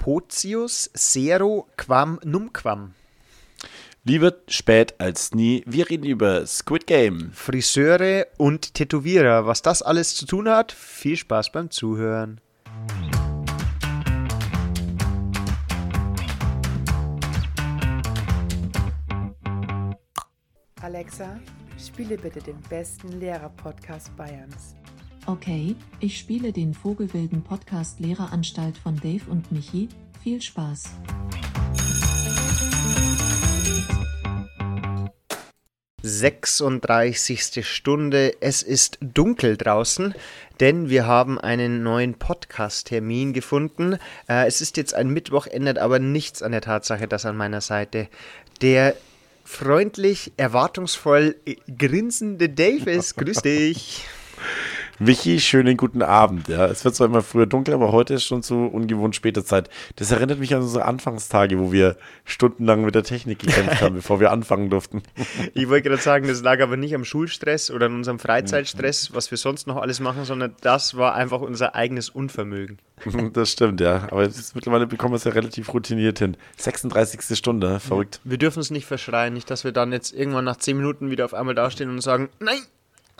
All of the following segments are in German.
Potius sero quam numquam. Lieber spät als nie. Wir reden über Squid Game. Friseure und Tätowierer. Was das alles zu tun hat, viel Spaß beim Zuhören. Alexa, spiele bitte den besten Lehrer-Podcast Bayerns. Okay, ich spiele den Vogelwilden Podcast Lehreranstalt von Dave und Michi. Viel Spaß. Sechsunddreißigste Stunde. Es ist dunkel draußen, denn wir haben einen neuen Podcast-Termin gefunden. Äh, es ist jetzt ein Mittwoch, ändert aber nichts an der Tatsache, dass an meiner Seite der freundlich, erwartungsvoll äh, grinsende Dave ist. Grüß dich. Michi, schönen guten Abend. Ja, es wird zwar immer früher dunkel, aber heute ist schon zu ungewohnt später Zeit. Das erinnert mich an unsere Anfangstage, wo wir stundenlang mit der Technik gekämpft haben, bevor wir anfangen durften. Ich wollte gerade sagen, das lag aber nicht am Schulstress oder an unserem Freizeitstress, was wir sonst noch alles machen, sondern das war einfach unser eigenes Unvermögen. Das stimmt, ja. Aber ist, mittlerweile bekommen wir es ja relativ routiniert hin. 36. Stunde, verrückt. Wir dürfen es nicht verschreien, nicht, dass wir dann jetzt irgendwann nach 10 Minuten wieder auf einmal dastehen und sagen, nein,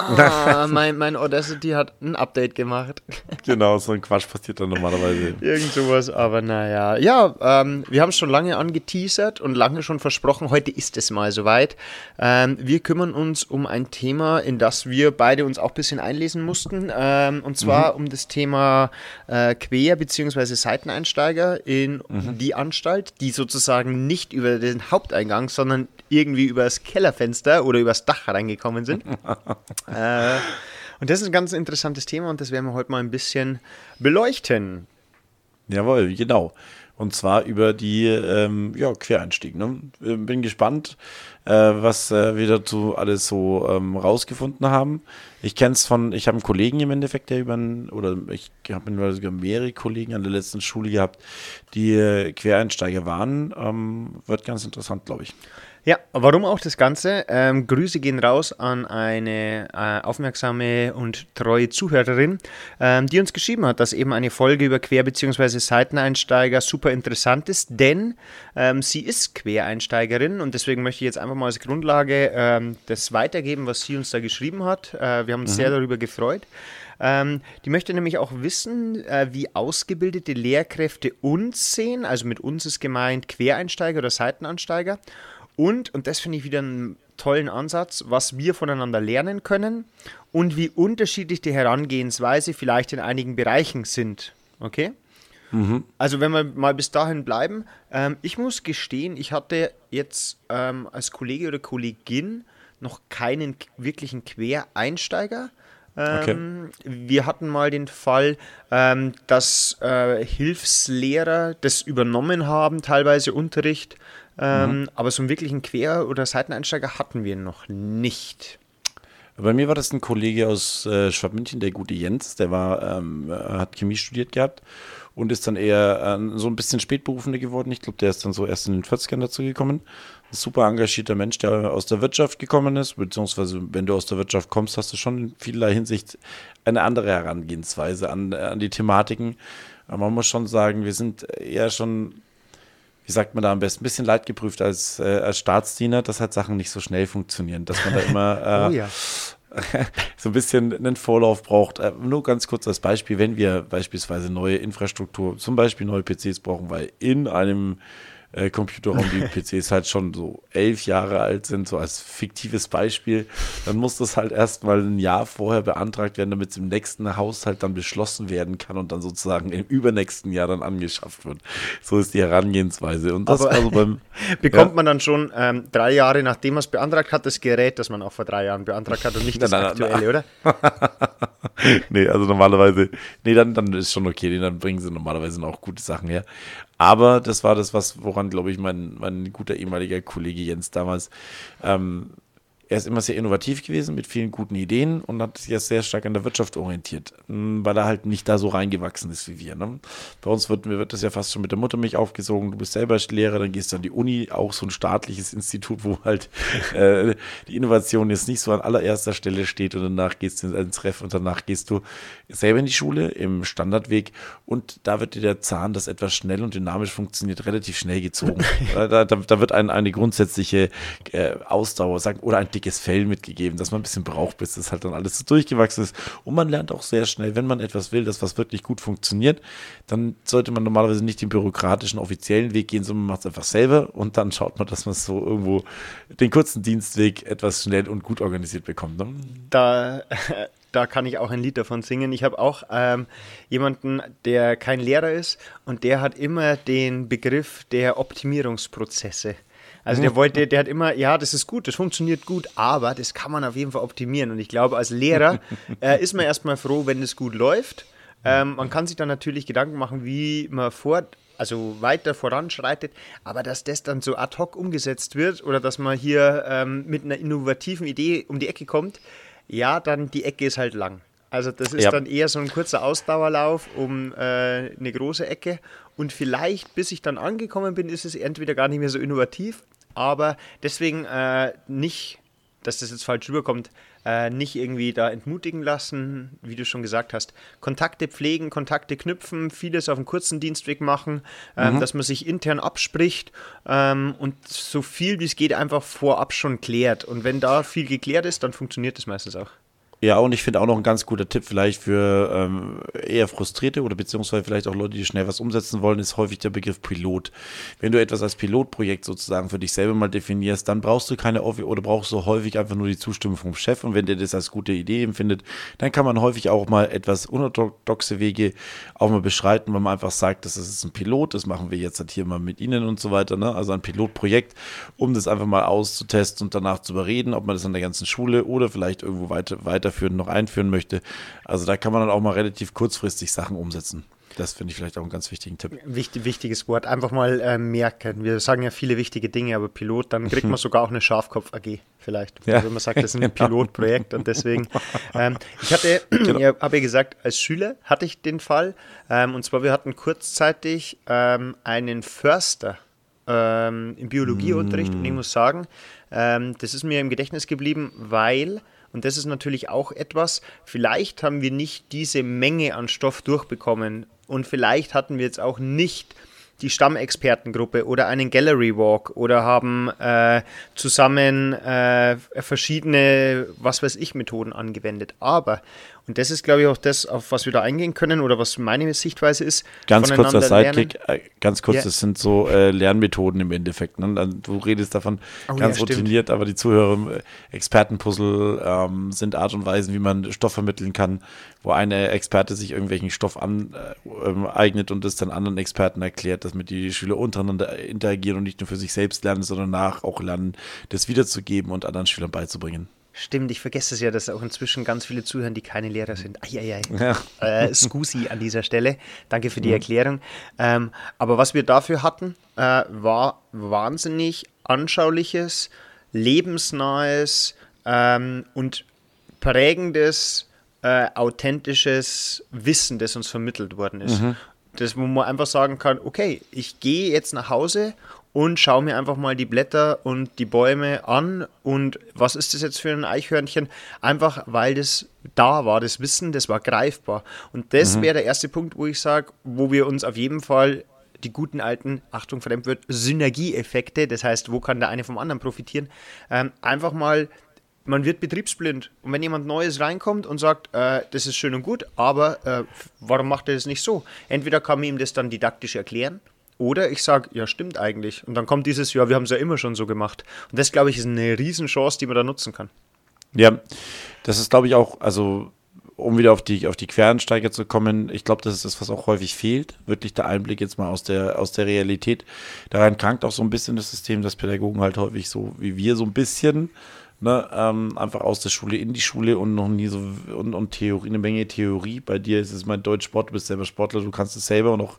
Ah, mein, mein Audacity hat ein Update gemacht. Genau, so ein Quatsch passiert dann normalerweise. Irgend sowas, aber naja. Ja, ähm, wir haben es schon lange angeteasert und lange schon versprochen, heute ist es mal soweit. Ähm, wir kümmern uns um ein Thema, in das wir beide uns auch ein bisschen einlesen mussten. Ähm, und zwar mhm. um das Thema äh, Quer- bzw. Seiteneinsteiger in mhm. die Anstalt, die sozusagen nicht über den Haupteingang, sondern irgendwie übers Kellerfenster oder übers Dach reingekommen sind. äh, und das ist ein ganz interessantes Thema und das werden wir heute mal ein bisschen beleuchten. Jawohl, genau. Und zwar über die ähm, ja, Quereinstieg. Ne? Bin gespannt, äh, was äh, wir dazu alles so ähm, rausgefunden haben. Ich kenne es von, ich habe einen Kollegen im Endeffekt, der über einen, oder ich habe sogar mehrere Kollegen an der letzten Schule gehabt, die äh, Quereinsteiger waren. Ähm, wird ganz interessant, glaube ich. Ja, warum auch das Ganze? Ähm, Grüße gehen raus an eine äh, aufmerksame und treue Zuhörerin, ähm, die uns geschrieben hat, dass eben eine Folge über Quer- bzw. Seiteneinsteiger super interessant ist, denn ähm, sie ist Quereinsteigerin und deswegen möchte ich jetzt einfach mal als Grundlage ähm, das weitergeben, was sie uns da geschrieben hat. Äh, wir haben uns mhm. sehr darüber gefreut. Ähm, die möchte nämlich auch wissen, äh, wie ausgebildete Lehrkräfte uns sehen. Also mit uns ist gemeint Quereinsteiger oder Seitenansteiger. Und, und das finde ich wieder einen tollen Ansatz, was wir voneinander lernen können und wie unterschiedlich die Herangehensweise vielleicht in einigen Bereichen sind. Okay? Mhm. Also wenn wir mal bis dahin bleiben, ähm, ich muss gestehen, ich hatte jetzt ähm, als Kollege oder Kollegin noch keinen wirklichen Quereinsteiger. Ähm, okay. Wir hatten mal den Fall, ähm, dass äh, Hilfslehrer das übernommen haben, teilweise Unterricht ähm, mhm. Aber so einen wirklichen Quer- oder Seiteneinsteiger hatten wir noch nicht. Bei mir war das ein Kollege aus äh, Schwabmünchen, der gute Jens, der war, ähm, hat Chemie studiert gehabt und ist dann eher äh, so ein bisschen Spätberufender geworden. Ich glaube, der ist dann so erst in den 40ern dazu gekommen. Ein super engagierter Mensch, der aus der Wirtschaft gekommen ist, beziehungsweise wenn du aus der Wirtschaft kommst, hast du schon in vielerlei Hinsicht eine andere Herangehensweise an, an die Thematiken. Aber man muss schon sagen, wir sind eher schon wie sagt man da am besten, ein bisschen leidgeprüft als, äh, als Staatsdiener, dass halt Sachen nicht so schnell funktionieren, dass man da immer äh, oh ja. so ein bisschen einen Vorlauf braucht. Äh, nur ganz kurz als Beispiel, wenn wir beispielsweise neue Infrastruktur, zum Beispiel neue PCs brauchen, weil in einem äh, Computerraum, die PCs halt schon so elf Jahre alt sind, so als fiktives Beispiel, dann muss das halt erstmal ein Jahr vorher beantragt werden, damit es im nächsten Haushalt dann beschlossen werden kann und dann sozusagen im übernächsten Jahr dann angeschafft wird. So ist die Herangehensweise. Und das Aber also beim. bekommt ja. man dann schon ähm, drei Jahre, nachdem man es beantragt hat, das Gerät, das man auch vor drei Jahren beantragt hat und nicht das nein, nein, aktuelle, nein. oder? nee, also normalerweise, nee, dann, dann ist schon okay, dann bringen sie normalerweise auch gute Sachen her. Aber das war das, was, woran, glaube ich, mein, mein guter ehemaliger Kollege Jens damals ähm, er ist immer sehr innovativ gewesen mit vielen guten Ideen und hat sich jetzt sehr stark an der Wirtschaft orientiert, hm, weil er halt nicht da so reingewachsen ist wie wir. Ne? Bei uns wird, wird das ja fast schon mit der Muttermilch aufgesogen. Du bist selber Lehrer, dann gehst du an die Uni, auch so ein staatliches Institut, wo halt äh, die Innovation jetzt nicht so an allererster Stelle steht und danach gehst du ins Ref und danach gehst du selber in die Schule im Standardweg und da wird dir der Zahn, das etwas schnell und dynamisch funktioniert, relativ schnell gezogen. da, da, da, wird ein, eine grundsätzliche äh, Ausdauer sagen, oder ein dickes Fell mitgegeben, dass man ein bisschen braucht, bis das halt dann alles so durchgewachsen ist. Und man lernt auch sehr schnell, wenn man etwas will, das was wirklich gut funktioniert, dann sollte man normalerweise nicht den bürokratischen, offiziellen Weg gehen, sondern man macht es einfach selber und dann schaut man, dass man so irgendwo den kurzen Dienstweg etwas schnell und gut organisiert bekommt. Ne? Da da kann ich auch ein Lied davon singen. Ich habe auch ähm, jemanden, der kein Lehrer ist und der hat immer den Begriff der Optimierungsprozesse. Also der wollte, der hat immer, ja, das ist gut, das funktioniert gut, aber das kann man auf jeden Fall optimieren. Und ich glaube, als Lehrer äh, ist man erstmal froh, wenn es gut läuft. Ähm, man kann sich dann natürlich Gedanken machen, wie man fort, also weiter voranschreitet, aber dass das dann so ad hoc umgesetzt wird oder dass man hier ähm, mit einer innovativen Idee um die Ecke kommt, ja, dann die Ecke ist halt lang. Also das ist ja. dann eher so ein kurzer Ausdauerlauf um äh, eine große Ecke. Und vielleicht, bis ich dann angekommen bin, ist es entweder gar nicht mehr so innovativ, aber deswegen äh, nicht, dass das jetzt falsch rüberkommt, äh, nicht irgendwie da entmutigen lassen, wie du schon gesagt hast. Kontakte pflegen, Kontakte knüpfen, vieles auf einem kurzen Dienstweg machen, ähm, mhm. dass man sich intern abspricht ähm, und so viel wie es geht einfach vorab schon klärt. Und wenn da viel geklärt ist, dann funktioniert das meistens auch. Ja, und ich finde auch noch ein ganz guter Tipp vielleicht für ähm, eher Frustrierte oder beziehungsweise vielleicht auch Leute, die schnell was umsetzen wollen, ist häufig der Begriff Pilot. Wenn du etwas als Pilotprojekt sozusagen für dich selber mal definierst, dann brauchst du keine oder brauchst du häufig einfach nur die Zustimmung vom Chef und wenn der das als gute Idee empfindet, dann kann man häufig auch mal etwas unorthodoxe Wege auch mal beschreiten, wenn man einfach sagt, das ist ein Pilot, das machen wir jetzt halt hier mal mit Ihnen und so weiter, ne? also ein Pilotprojekt, um das einfach mal auszutesten und danach zu überreden, ob man das an der ganzen Schule oder vielleicht irgendwo weiter, weiter weiterführen, noch einführen möchte. Also da kann man dann auch mal relativ kurzfristig Sachen umsetzen. Das finde ich vielleicht auch einen ganz wichtigen Tipp. Wichtig, wichtiges Wort. Einfach mal äh, merken. Wir sagen ja viele wichtige Dinge, aber Pilot, dann kriegt man sogar auch eine Schafkopf-AG vielleicht. Ja. Wenn man sagt, das ist ein Pilotprojekt und deswegen. Ähm, ich hatte, genau. ich habe ja gesagt, als Schüler hatte ich den Fall. Ähm, und zwar, wir hatten kurzzeitig ähm, einen Förster ähm, im Biologieunterricht mm. und ich muss sagen, ähm, das ist mir im Gedächtnis geblieben, weil und das ist natürlich auch etwas, vielleicht haben wir nicht diese Menge an Stoff durchbekommen und vielleicht hatten wir jetzt auch nicht die Stammexpertengruppe oder einen Gallery Walk oder haben äh, zusammen äh, verschiedene, was weiß ich, Methoden angewendet. Aber, und das ist, glaube ich, auch das, auf was wir da eingehen können oder was meine Sichtweise ist. Ganz kurzer Sidekick, äh, ganz kurz, ja. das sind so äh, Lernmethoden im Endeffekt. Ne? Du redest davon oh, ganz ja, routiniert, aber die Zuhörer, äh, Expertenpuzzle ähm, sind Art und Weisen, wie man Stoff vermitteln kann, wo eine Experte sich irgendwelchen Stoff aneignet äh, und das dann anderen Experten erklärt, damit die Schüler untereinander interagieren und nicht nur für sich selbst lernen, sondern nach auch lernen, das wiederzugeben und anderen Schülern beizubringen. Stimmt, ich vergesse es ja, dass auch inzwischen ganz viele zuhören, die keine Lehrer sind. Eieiei. Ja. Äh, Scusi an dieser Stelle. Danke für die mhm. Erklärung. Ähm, aber was wir dafür hatten, äh, war wahnsinnig anschauliches, lebensnahes ähm, und prägendes, äh, authentisches Wissen, das uns vermittelt worden ist. Mhm. Das, wo man einfach sagen kann, okay, ich gehe jetzt nach Hause und schaue mir einfach mal die Blätter und die Bäume an und was ist das jetzt für ein Eichhörnchen? Einfach weil das da war, das Wissen, das war greifbar. Und das mhm. wäre der erste Punkt, wo ich sage, wo wir uns auf jeden Fall die guten alten, Achtung, Fremdwort, Synergieeffekte, das heißt, wo kann der eine vom anderen profitieren, ähm, einfach mal man wird betriebsblind. Und wenn jemand Neues reinkommt und sagt, äh, das ist schön und gut, aber äh, warum macht er das nicht so? Entweder kann man ihm das dann didaktisch erklären oder ich sage, ja, stimmt eigentlich. Und dann kommt dieses, ja, wir haben es ja immer schon so gemacht. Und das, glaube ich, ist eine Riesenchance, die man da nutzen kann. Ja, das ist, glaube ich, auch, also um wieder auf die, auf die Quereinsteiger zu kommen, ich glaube, das ist das, was auch häufig fehlt. Wirklich der Einblick jetzt mal aus der, aus der Realität. Daran krankt auch so ein bisschen das System, dass Pädagogen halt häufig so wie wir so ein bisschen Ne, ähm, einfach aus der Schule in die Schule und noch nie so und, und Theorie, eine Menge Theorie. Bei dir ist es mein Deutschsport, du bist selber Sportler, du kannst es selber und auch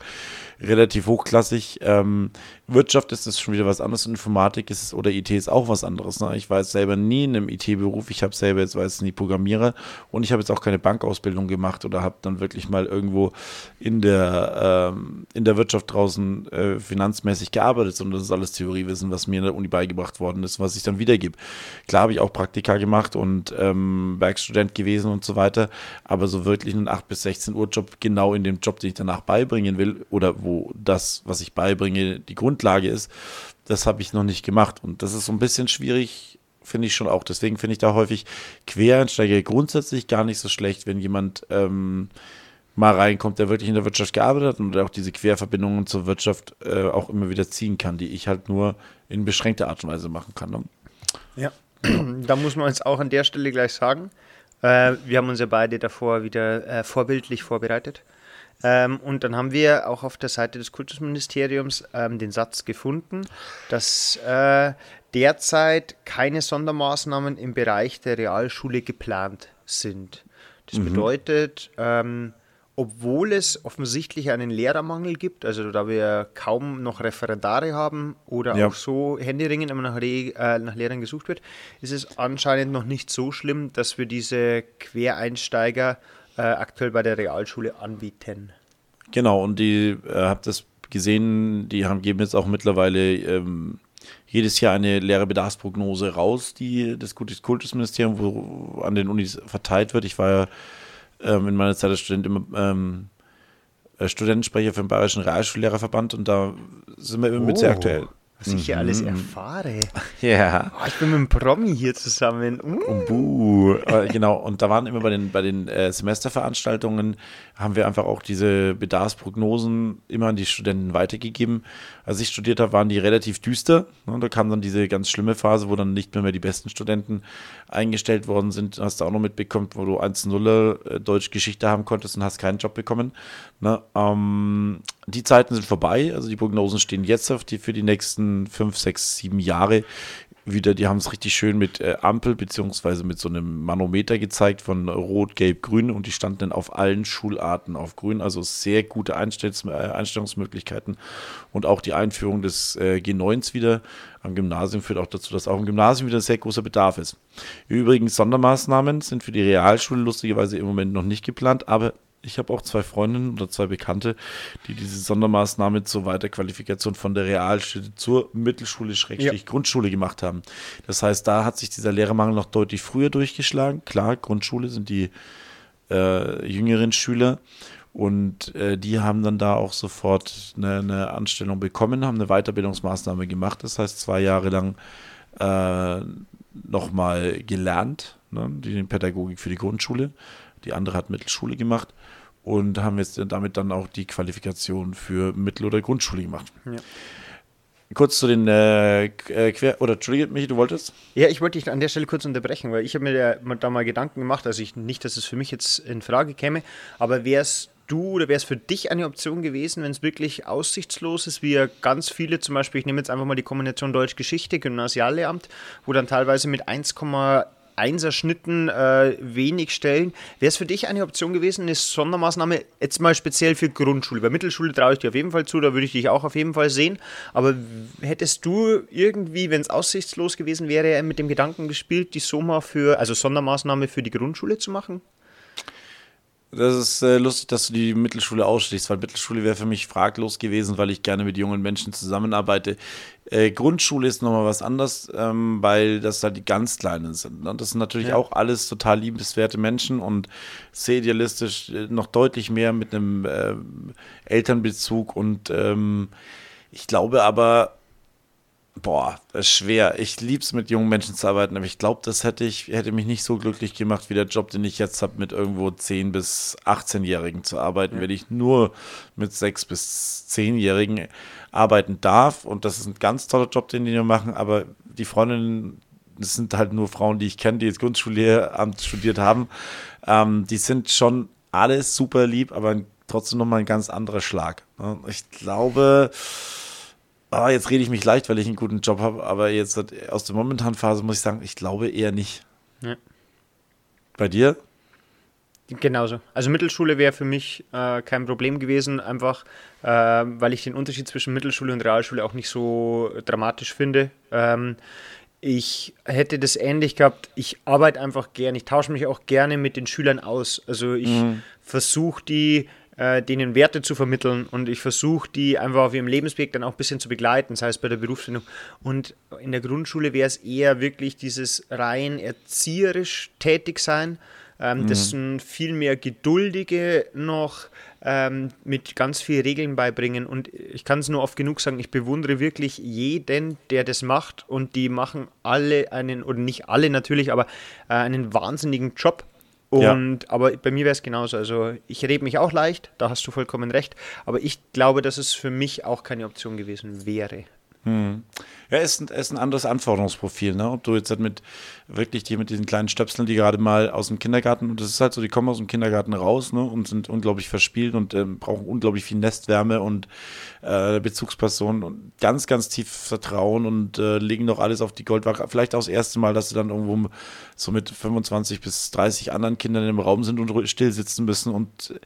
relativ hochklassig. Ähm, Wirtschaft ist es schon wieder was anderes, Informatik ist oder IT ist auch was anderes. Ne? Ich war jetzt selber nie in einem IT-Beruf, ich habe selber jetzt weiß nie Programmierer und ich habe jetzt auch keine Bankausbildung gemacht oder habe dann wirklich mal irgendwo in der, ähm, in der Wirtschaft draußen äh, finanzmäßig gearbeitet, sondern das ist alles Theoriewissen, was mir in der Uni beigebracht worden ist, was ich dann wiedergebe. Klar habe ich auch Praktika gemacht und ähm, Werkstudent gewesen und so weiter, aber so wirklich einen 8 bis 16 Uhr Job genau in dem Job, den ich danach beibringen will oder wo das, was ich beibringe, die Grundlage ist, das habe ich noch nicht gemacht und das ist so ein bisschen schwierig, finde ich schon auch. Deswegen finde ich da häufig Quereinsteiger grundsätzlich gar nicht so schlecht, wenn jemand ähm, mal reinkommt, der wirklich in der Wirtschaft gearbeitet hat und auch diese Querverbindungen zur Wirtschaft äh, auch immer wieder ziehen kann, die ich halt nur in beschränkter Art und Weise machen kann. Ne? Ja, da muss man uns auch an der Stelle gleich sagen. Äh, wir haben uns ja beide davor wieder äh, vorbildlich vorbereitet. Ähm, und dann haben wir auch auf der Seite des Kultusministeriums ähm, den Satz gefunden, dass äh, derzeit keine Sondermaßnahmen im Bereich der Realschule geplant sind. Das mhm. bedeutet, ähm, obwohl es offensichtlich einen Lehrermangel gibt, also da wir kaum noch Referendare haben oder ja. auch so Händeringen immer nach, Re äh, nach Lehrern gesucht wird, ist es anscheinend noch nicht so schlimm, dass wir diese Quereinsteiger äh, aktuell bei der Realschule anbieten. Genau, und die äh, habt das gesehen, die haben geben jetzt auch mittlerweile ähm, jedes Jahr eine Lehrerbedarfsprognose raus, die das Kultusministerium, wo an den Unis verteilt wird. Ich war ja ähm, in meiner Zeit als Student immer ähm, äh, Studentensprecher für den Bayerischen Realschullehrerverband und da sind wir immer oh. mit sehr aktuell was ich hier alles mhm. erfahre. Ja. Oh, ich bin mit einem Promi hier zusammen. Mm. buh. Äh, genau, und da waren immer bei den, bei den äh, Semesterveranstaltungen, haben wir einfach auch diese Bedarfsprognosen immer an die Studenten weitergegeben. Als ich studiert habe, waren die relativ düster. Ne? Da kam dann diese ganz schlimme Phase, wo dann nicht mehr, mehr die besten Studenten eingestellt worden sind. Hast du auch noch mitbekommen, wo du 1-0 äh, Deutsch-Geschichte haben konntest und hast keinen Job bekommen. Ne? Ähm, die Zeiten sind vorbei. Also die Prognosen stehen jetzt auf die, für die nächsten 5, 6, 7 Jahre wieder, die haben es richtig schön mit äh, Ampel beziehungsweise mit so einem Manometer gezeigt von Rot, Gelb, Grün und die standen dann auf allen Schularten auf Grün, also sehr gute Einstellungs äh, Einstellungsmöglichkeiten und auch die Einführung des äh, G9s wieder am Gymnasium führt auch dazu, dass auch im Gymnasium wieder sehr großer Bedarf ist. Übrigens, Sondermaßnahmen sind für die Realschule lustigerweise im Moment noch nicht geplant, aber ich habe auch zwei Freundinnen oder zwei Bekannte, die diese Sondermaßnahme zur Weiterqualifikation von der Realschule zur Mittelschule, Schrägstrich, ja. Grundschule gemacht haben. Das heißt, da hat sich dieser Lehrermangel noch deutlich früher durchgeschlagen. Klar, Grundschule sind die äh, jüngeren Schüler und äh, die haben dann da auch sofort eine, eine, Anstellung bekommen, haben eine Weiterbildungsmaßnahme gemacht. Das heißt, zwei Jahre lang äh, nochmal gelernt, ne, die Pädagogik für die Grundschule. Die andere hat Mittelschule gemacht und haben jetzt damit dann auch die Qualifikation für Mittel- oder Grundschule gemacht. Ja. Kurz zu den äh, äh Quer- oder Entschuldige mich, du wolltest? Ja, ich wollte dich an der Stelle kurz unterbrechen, weil ich habe mir da mal Gedanken gemacht, also ich, nicht, dass es für mich jetzt in Frage käme, aber wäre es du oder wäre es für dich eine Option gewesen, wenn es wirklich aussichtslos ist, wie ja ganz viele zum Beispiel, ich nehme jetzt einfach mal die Kombination Deutsch-Geschichte, Gymnasiallehramt, wo dann teilweise mit 1, Einserschnitten äh, wenig Stellen. Wäre es für dich eine Option gewesen, eine Sondermaßnahme jetzt mal speziell für Grundschule? Bei Mittelschule traue ich dir auf jeden Fall zu, da würde ich dich auch auf jeden Fall sehen. Aber hättest du irgendwie, wenn es aussichtslos gewesen wäre, mit dem Gedanken gespielt, die Soma für, also Sondermaßnahme für die Grundschule zu machen? Das ist äh, lustig, dass du die Mittelschule ausschließt, weil Mittelschule wäre für mich fraglos gewesen, weil ich gerne mit jungen Menschen zusammenarbeite. Äh, Grundschule ist nochmal was anderes, ähm, weil das da die ganz Kleinen sind. Und das sind natürlich ja. auch alles total liebenswerte Menschen und sehr idealistisch, äh, noch deutlich mehr mit einem äh, Elternbezug. Und ähm, ich glaube aber, Boah, schwer. Ich liebe es, mit jungen Menschen zu arbeiten, aber ich glaube, das hätte ich, hätte mich nicht so glücklich gemacht wie der Job, den ich jetzt habe, mit irgendwo 10- bis 18-Jährigen zu arbeiten, ja. wenn ich nur mit 6- bis 10-Jährigen arbeiten darf. Und das ist ein ganz toller Job, den die machen, aber die Freundinnen, das sind halt nur Frauen, die ich kenne, die jetzt Grundschullehramt studiert haben. Ähm, die sind schon alles super lieb, aber trotzdem nochmal ein ganz anderer Schlag. Ich glaube, ah, jetzt rede ich mich leicht, weil ich einen guten Job habe, aber jetzt aus der momentanen Phase muss ich sagen, ich glaube eher nicht. Ja. Bei dir? Genauso. Also Mittelschule wäre für mich äh, kein Problem gewesen, einfach äh, weil ich den Unterschied zwischen Mittelschule und Realschule auch nicht so dramatisch finde. Ähm, ich hätte das ähnlich gehabt. Ich arbeite einfach gerne, ich tausche mich auch gerne mit den Schülern aus. Also ich mhm. versuche die äh, denen Werte zu vermitteln und ich versuche die einfach auf ihrem Lebensweg dann auch ein bisschen zu begleiten, sei es bei der Berufsfindung. Und in der Grundschule wäre es eher wirklich dieses rein erzieherisch tätig sein. Ähm, mhm. Das sind viel mehr Geduldige noch ähm, mit ganz vielen Regeln beibringen. Und ich kann es nur oft genug sagen, ich bewundere wirklich jeden, der das macht. Und die machen alle einen, oder nicht alle natürlich, aber äh, einen wahnsinnigen Job. Und ja. aber bei mir wäre es genauso. Also ich rede mich auch leicht, da hast du vollkommen recht. Aber ich glaube, dass es für mich auch keine Option gewesen wäre. Hm. Ja, ist ein, ist ein anderes Anforderungsprofil, ne? Ob du jetzt halt mit wirklich die mit diesen kleinen Stöpseln, die gerade mal aus dem Kindergarten, und das ist halt so, die kommen aus dem Kindergarten raus, ne? Und sind unglaublich verspielt und ähm, brauchen unglaublich viel Nestwärme und äh, Bezugspersonen und ganz, ganz tief Vertrauen und äh, legen doch alles auf die Goldwaage. Vielleicht auch das erste Mal, dass sie dann irgendwo so mit 25 bis 30 anderen Kindern im Raum sind und still sitzen müssen und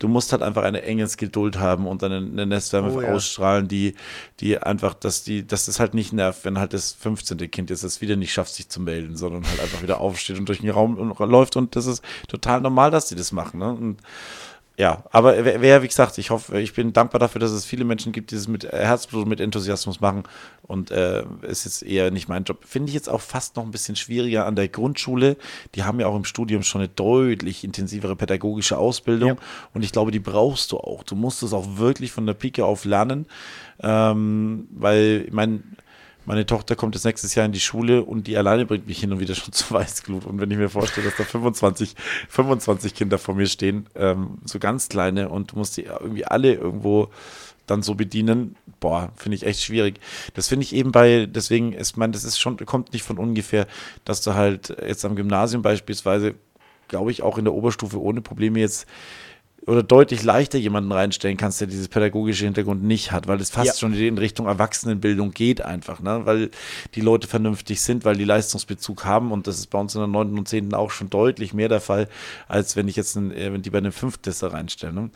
du musst halt einfach eine enge Geduld haben und eine, eine Nestwärme oh, ja. ausstrahlen, die, die einfach, dass die, dass das halt nicht nervt, wenn halt das 15. Kind ist, das wieder nicht schafft, sich zu melden, sondern halt einfach wieder aufsteht und durch den Raum läuft und das ist total normal, dass die das machen. Ne? Und ja, aber wer, wie gesagt, ich hoffe, ich bin dankbar dafür, dass es viele Menschen gibt, die es mit Herzblut, mit Enthusiasmus machen. Und äh, ist jetzt eher nicht mein Job. Finde ich jetzt auch fast noch ein bisschen schwieriger an der Grundschule. Die haben ja auch im Studium schon eine deutlich intensivere pädagogische Ausbildung. Ja. Und ich glaube, die brauchst du auch. Du musst es auch wirklich von der Pike auf lernen. Ähm, weil, ich meine, meine Tochter kommt jetzt nächstes Jahr in die Schule und die alleine bringt mich hin und wieder schon zu Weißglut. Und wenn ich mir vorstelle, dass da 25, 25 Kinder vor mir stehen, ähm, so ganz kleine und du musst die irgendwie alle irgendwo dann so bedienen, boah, finde ich echt schwierig. Das finde ich eben bei, deswegen, ich meine, das ist schon, kommt nicht von ungefähr, dass du halt jetzt am Gymnasium beispielsweise, glaube ich, auch in der Oberstufe ohne Probleme jetzt oder deutlich leichter jemanden reinstellen kannst, der dieses pädagogische Hintergrund nicht hat, weil es fast ja. schon in Richtung Erwachsenenbildung geht einfach, ne? weil die Leute vernünftig sind, weil die Leistungsbezug haben und das ist bei uns in der 9. und 10. auch schon deutlich mehr der Fall, als wenn ich jetzt einen, äh, wenn die bei einem Fünftklässler reinstelle. Ne?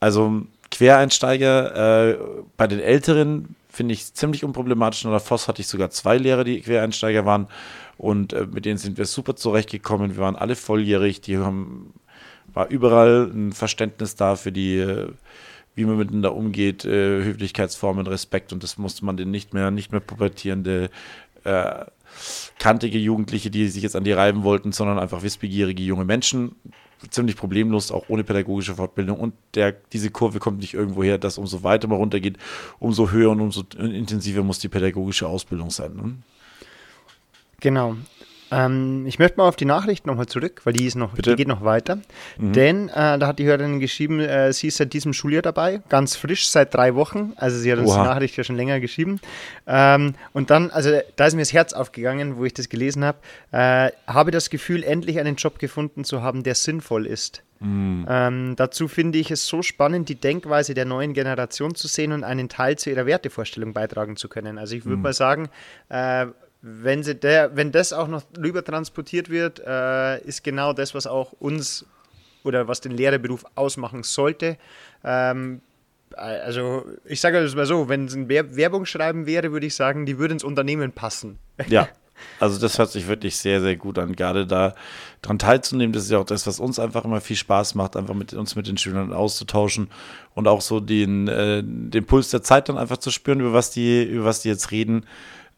Also Quereinsteiger äh, bei den Älteren finde ich ziemlich unproblematisch. In der Voss hatte ich sogar zwei Lehrer, die Quereinsteiger waren und äh, mit denen sind wir super zurechtgekommen. Wir waren alle volljährig, die haben war überall ein Verständnis da für die, äh, wie man miteinander umgeht, äh, Höflichkeitsformen, Respekt und das musste man den nicht mehr, nicht mehr pubertierende, äh, kantige Jugendliche, die sich jetzt an die reiben wollten, sondern einfach wissbegierige junge Menschen, ziemlich problemlos, auch ohne pädagogische Fortbildung. Und der, diese Kurve kommt nicht irgendwo her, dass umso weiter man runtergeht, umso höher und umso intensiver muss die pädagogische Ausbildung sein. Ne? Genau. Ähm, ich möchte mal auf die Nachricht nochmal zurück, weil die, ist noch, die geht noch weiter. Mhm. Denn äh, da hat die Hörerin geschrieben, äh, sie ist seit diesem Schuljahr dabei, ganz frisch, seit drei Wochen. Also sie hat uns Oha. die Nachricht ja schon länger geschrieben. Ähm, und dann, also da ist mir das Herz aufgegangen, wo ich das gelesen habe. Äh, habe das Gefühl, endlich einen Job gefunden zu haben, der sinnvoll ist. Mhm. Ähm, dazu finde ich es so spannend, die Denkweise der neuen Generation zu sehen und einen Teil zu ihrer Wertevorstellung beitragen zu können. Also ich würde mhm. mal sagen, äh, wenn, sie der, wenn das auch noch rüber transportiert wird, äh, ist genau das, was auch uns oder was den Lehrerberuf ausmachen sollte. Ähm, also ich sage das mal so, wenn es ein Werbungsschreiben wäre, würde ich sagen, die würde ins Unternehmen passen. Ja, also das hört sich wirklich sehr, sehr gut an. Gerade da dran teilzunehmen, das ist ja auch das, was uns einfach immer viel Spaß macht, einfach mit uns mit den Schülern auszutauschen und auch so den, äh, den Puls der Zeit dann einfach zu spüren, über was die, über was die jetzt reden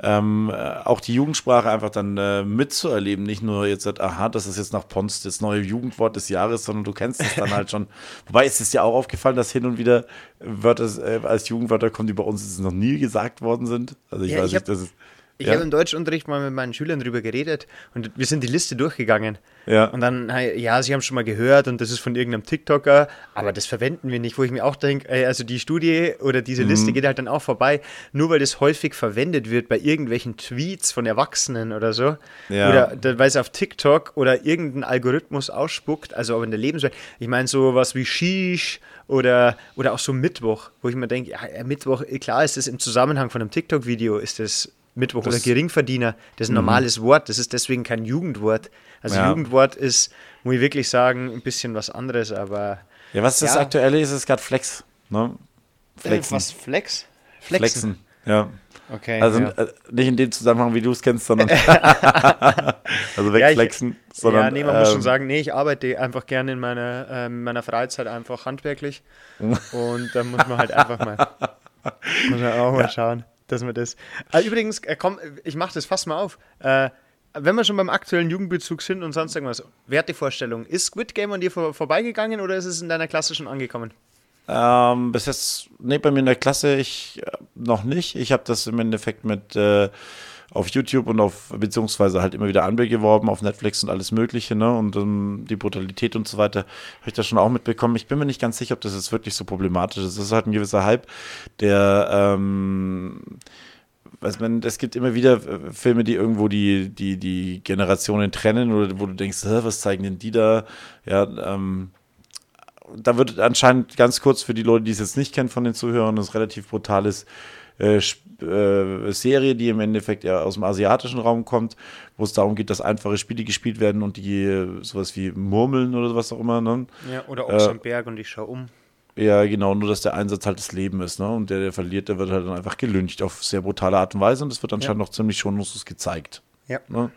ähm, äh, auch die Jugendsprache einfach dann äh, mitzuerleben. Nicht nur jetzt, aha, das ist jetzt nach Pons das neue Jugendwort des Jahres, sondern du kennst es dann halt schon. Wobei ist es ja auch aufgefallen, dass hin und wieder Wörter äh, als Jugendwörter kommen, die bei uns noch nie gesagt worden sind. Also ich ja, weiß ich nicht, das ist Ich Ja. habe im Deutschunterricht mal mit meinen Schülern drüber geredet und wir sind die Liste durchgegangen. Ja. Und dann, ja, sie haben schon mal gehört und das ist von irgendeinem TikToker, aber das verwenden wir nicht, wo ich mir auch denke, ey, also die Studie oder diese Mhm. Liste geht halt dann auch vorbei, nur weil das häufig verwendet wird bei irgendwelchen Tweets von Erwachsenen oder so. Ja. Oder weil es auf TikTok oder irgendein Algorithmus ausspuckt, also auch in der Lebenswelt. Ich meine, so was wie Shish oder, oder auch so Mittwoch, wo ich mir denke, ja, Mittwoch, klar ist das im Zusammenhang von einem TikTok-Video, ist das Mittwoch Das- oder Geringverdiener, das ist ein normales Wort, das ist deswegen kein Jugendwort. Also Ja. Jugendwort ist, muss ich wirklich sagen, ein bisschen was anderes, aber Ja, was das Ja. Aktuelle ist, ist gerade Flex. Ne? Flexen. was Flex? Flexen. Ja. Okay. Also ja. äh, nicht in dem Zusammenhang, wie du es kennst, sondern also Ja, ich- wegflexen, sondern ja, nee, man muss ähm, schon sagen, nee, ich arbeite einfach gerne in meiner, ähm, meiner Freizeit einfach handwerklich. Und da muss man halt einfach mal, muss man auch mal schauen, dass man das. Ah, übrigens, äh, komm, ich mache das fast mal auf. Äh, wenn wir schon beim aktuellen Jugendbezug sind und sonst irgendwas, Wertevorstellung, ist Squid Game an dir vor, vorbeigegangen oder ist es in deiner Klasse schon angekommen? Ähm, bis jetzt, nee, bei mir in der Klasse ich äh, noch nicht. Ich habe das im Endeffekt mit äh, auf YouTube und auf, beziehungsweise halt immer wieder anbeworben auf Netflix und alles Mögliche, ne? Und ähm, die Brutalität und so weiter habe ich da schon auch mitbekommen. Ich bin mir nicht ganz sicher, ob das jetzt wirklich so problematisch ist. Es ist halt ein gewisser Hype, der ähm, weiß man, es gibt immer wieder äh, Filme, die irgendwo die, die, die Generationen trennen oder wo du denkst, "Hä, was zeigen denn die da? Ja, ähm, da wird anscheinend ganz kurz für die Leute, die es jetzt nicht kennen von den Zuhörern, das relativ brutales äh, äh, Serie, die im Endeffekt eher aus dem asiatischen Raum kommt, wo es darum geht, dass einfache Spiele gespielt werden und die äh, sowas wie Murmeln oder was auch immer, ne? Ja, oder Äh, Ochs am Berg und ich schaue um. Ja, genau, nur dass der Einsatz halt das Leben ist, ne? Und der, der verliert, der wird halt dann einfach gelyncht auf sehr brutale Art und Weise und das wird anscheinend noch ziemlich schonungslos gezeigt. Ja. Ne?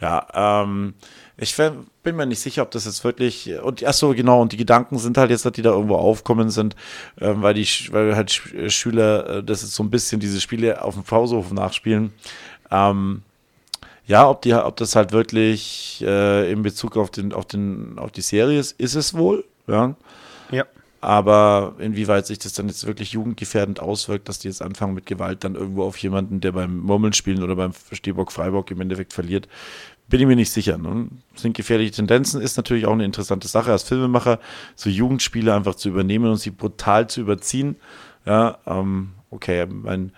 Ja, ähm, ich ver- bin mir nicht sicher, ob das jetzt wirklich. Und ach so, genau, und die Gedanken sind halt jetzt, dass die da irgendwo aufkommen sind, ähm, weil die weil halt Sch äh, Schüler äh, das ist so ein bisschen diese Spiele auf dem Pausehof nachspielen. Ähm, ja, ob die, ob das halt wirklich äh, in Bezug auf den, auf den, auf die Serie ist, ist es wohl, ja. Ja. Aber inwieweit sich das dann jetzt wirklich jugendgefährdend auswirkt, dass die jetzt anfangen mit Gewalt dann irgendwo auf jemanden, der beim Murmeln spielen oder beim Stehbock Freiburg im Endeffekt verliert, bin ich mir nicht sicher. Ne? Sind gefährliche Tendenzen, ist natürlich auch eine interessante Sache als Filmemacher, so Jugendspiele einfach zu übernehmen und sie brutal zu überziehen. Ja, ähm, okay, mein,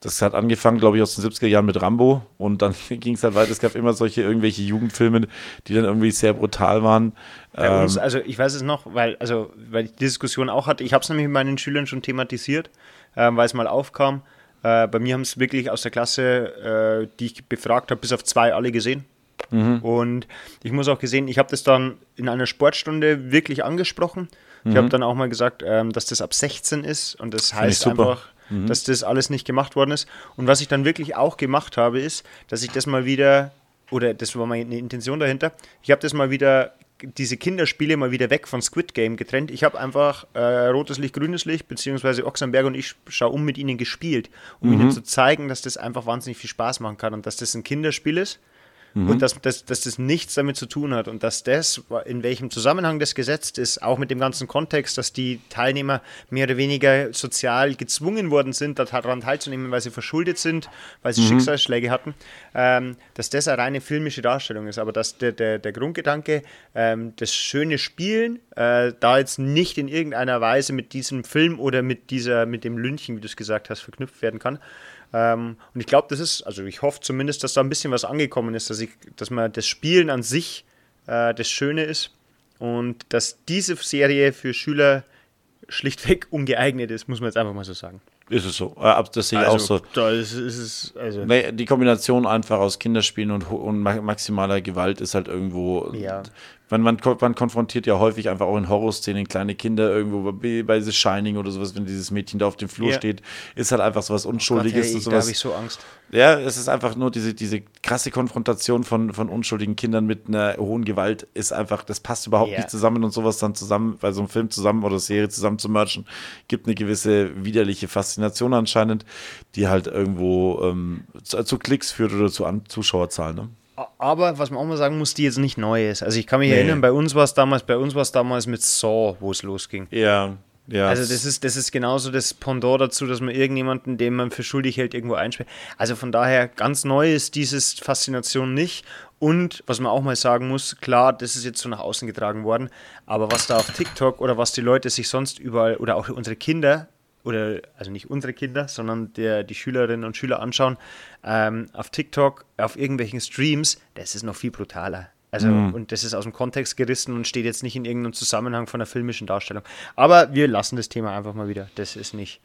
das hat angefangen, glaube ich, aus den 70er Jahren mit Rambo und dann ging es halt weiter. Es gab immer solche irgendwelche Jugendfilme, die dann irgendwie sehr brutal waren. Bei uns, Ähm, also ich weiß es noch, weil, also, weil ich die Diskussion auch hatte. Ich habe es nämlich mit meinen Schülern schon thematisiert, ähm, weil es mal aufkam. Äh, bei mir haben es wirklich aus der Klasse, äh, die ich befragt habe, bis auf zwei alle gesehen. Und ich muss auch gesehen, ich habe das dann in einer Sportstunde wirklich angesprochen. Ich habe dann auch mal gesagt, ähm, dass das ab 16 ist und das ich heißt einfach, dass das alles nicht gemacht worden ist. Und was ich dann wirklich auch gemacht habe, ist, dass ich das mal wieder, oder das war meine Intention dahinter, ich habe das mal wieder, diese Kinderspiele mal wieder weg von Squid Game getrennt. Ich habe einfach äh, rotes Licht, grünes Licht, beziehungsweise Ochsenberg und ich schaue um mit ihnen gespielt, um ihnen zu zeigen, dass das einfach wahnsinnig viel Spaß machen kann und dass das ein Kinderspiel ist. Und dass, dass, dass das nichts damit zu tun hat und dass das, in welchem Zusammenhang das gesetzt ist, auch mit dem ganzen Kontext, dass die Teilnehmer mehr oder weniger sozial gezwungen worden sind, daran teilzunehmen, weil sie verschuldet sind, weil sie Schicksalsschläge hatten, ähm, dass das eine reine filmische Darstellung ist. Aber dass der, der, der Grundgedanke, ähm, das schöne Spielen, äh, da jetzt nicht in irgendeiner Weise mit diesem Film oder mit dieser, mit dem Lünchen, wie du es gesagt hast, verknüpft werden kann. Ähm, und ich glaube, das ist, also ich hoffe zumindest, dass da ein bisschen was angekommen ist, dass, ich, dass man das Spielen an sich äh, das Schöne ist und dass diese Serie für Schüler schlichtweg ungeeignet ist, muss man jetzt einfach mal so sagen. Ist es so. Äh, ab- Das sehe ich auch so. Da ist, ist es, also, die Kombination einfach aus Kinderspielen und, und ma- maximaler Gewalt ist halt irgendwo. Ja. Man, man, man konfrontiert ja häufig einfach auch in Horrorszenen kleine Kinder irgendwo bei, bei The Shining oder sowas, wenn dieses Mädchen da auf dem Flur Ja. steht, ist halt einfach so was Gott, Unschuldiges hey, ich, da sowas. habe ich so Angst. Ja, es ist einfach nur diese, diese krasse Konfrontation von, von unschuldigen Kindern mit einer hohen Gewalt ist einfach, das passt überhaupt Ja. nicht zusammen und sowas dann zusammen, bei so einem Film zusammen oder Serie zusammen zu merchen, gibt eine gewisse widerliche Faszination anscheinend, die halt irgendwo ähm, zu, zu Klicks führt oder zu An Zuschauerzahlen. Ne? Aber was man auch mal sagen muss, die jetzt nicht neu ist. Also ich kann mich Nee. erinnern, bei uns war es damals, bei uns war es damals mit Saw, wo es losging. Ja. Ja, also das ist, das ist genauso das Pendant dazu, dass man irgendjemanden, den man für schuldig hält, irgendwo einsperrt. Also von daher, ganz neu ist dieses Faszination nicht. Und was man auch mal sagen muss, klar, das ist jetzt so nach außen getragen worden, aber was da auf TikTok oder was die Leute sich sonst überall oder auch unsere Kinder oder also nicht unsere Kinder, sondern der, die Schülerinnen und Schüler anschauen, ähm, auf TikTok, auf irgendwelchen Streams, das ist noch viel brutaler. Also, Mhm. und das ist aus dem Kontext gerissen und steht jetzt nicht in irgendeinem Zusammenhang von einer filmischen Darstellung. Aber wir lassen das Thema einfach mal wieder. Das ist nicht,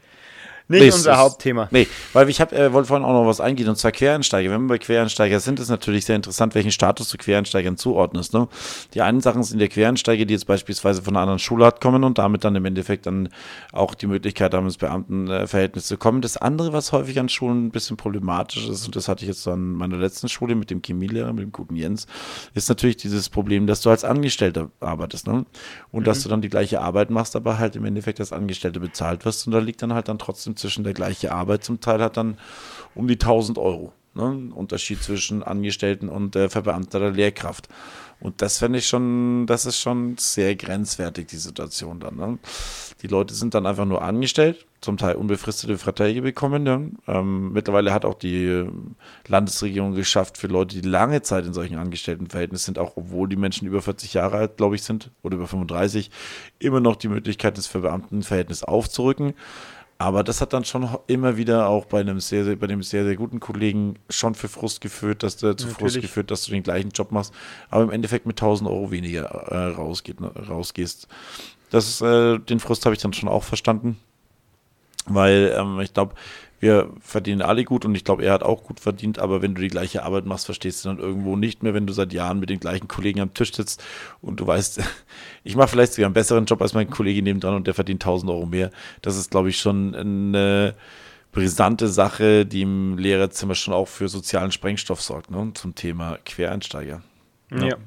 nicht Nee, unser Hauptthema. Nee, weil ich hab, äh, wollte vorhin auch noch was eingehen, und zwar Quereinsteiger. Wenn wir bei Quereinsteiger sind, ist natürlich sehr interessant, welchen Status du Quereinsteigern zuordnest. Ne? Die einen Sachen sind der Quereinsteiger, die jetzt beispielsweise von einer anderen Schule hat kommen und damit dann im Endeffekt dann auch die Möglichkeit haben, ins Beamtenverhältnis zu kommen. Das andere, was häufig an Schulen ein bisschen problematisch ist, und das hatte ich jetzt an meiner letzten Schule mit dem Chemielehrer, mit dem guten Jens, ist natürlich dieses Problem, dass du als Angestellter arbeitest. Ne? Und dass du dann die gleiche Arbeit machst, aber halt im Endeffekt als Angestellter bezahlt wirst. Und da liegt dann halt dann trotzdem zwischen der gleiche Arbeit zum Teil hat dann um die 1000 Euro. Ne? Unterschied zwischen Angestellten und äh, verbeamteter Lehrkraft. Und das fände ich schon, das ist schon sehr grenzwertig, die Situation dann. Ne? Die Leute sind dann einfach nur angestellt, zum Teil unbefristete Verträge bekommen. Ja? Ähm, mittlerweile hat auch die äh, Landesregierung geschafft, für Leute, die lange Zeit in solchen Angestelltenverhältnissen sind, auch obwohl die Menschen über 40 Jahre alt, glaube ich, sind, oder über 35, immer noch die Möglichkeit, das Verbeamtenverhältnis aufzurücken. Aber das hat dann schon ho- immer wieder auch bei einem sehr, sehr, bei dem sehr, sehr guten Kollegen schon für Frust geführt, dass du zu Frust Natürlich. geführt, dass du den gleichen Job machst, aber im Endeffekt mit 1000 Euro weniger äh, rausgeht, ne, rausgehst. Das, ist, äh, den Frust habe ich dann schon auch verstanden, weil ähm, ich glaube, wir verdienen alle gut und ich glaube, er hat auch gut verdient, aber wenn du die gleiche Arbeit machst, verstehst du dann irgendwo nicht mehr, wenn du seit Jahren mit den gleichen Kollegen am Tisch sitzt und du weißt, ich mache vielleicht sogar einen besseren Job als mein Kollege nebendran und der verdient 1000 Euro mehr. Das ist, glaube ich, schon eine brisante Sache, die im Lehrerzimmer schon auch für sozialen Sprengstoff sorgt, ne? zum Thema Quereinsteiger. Ja.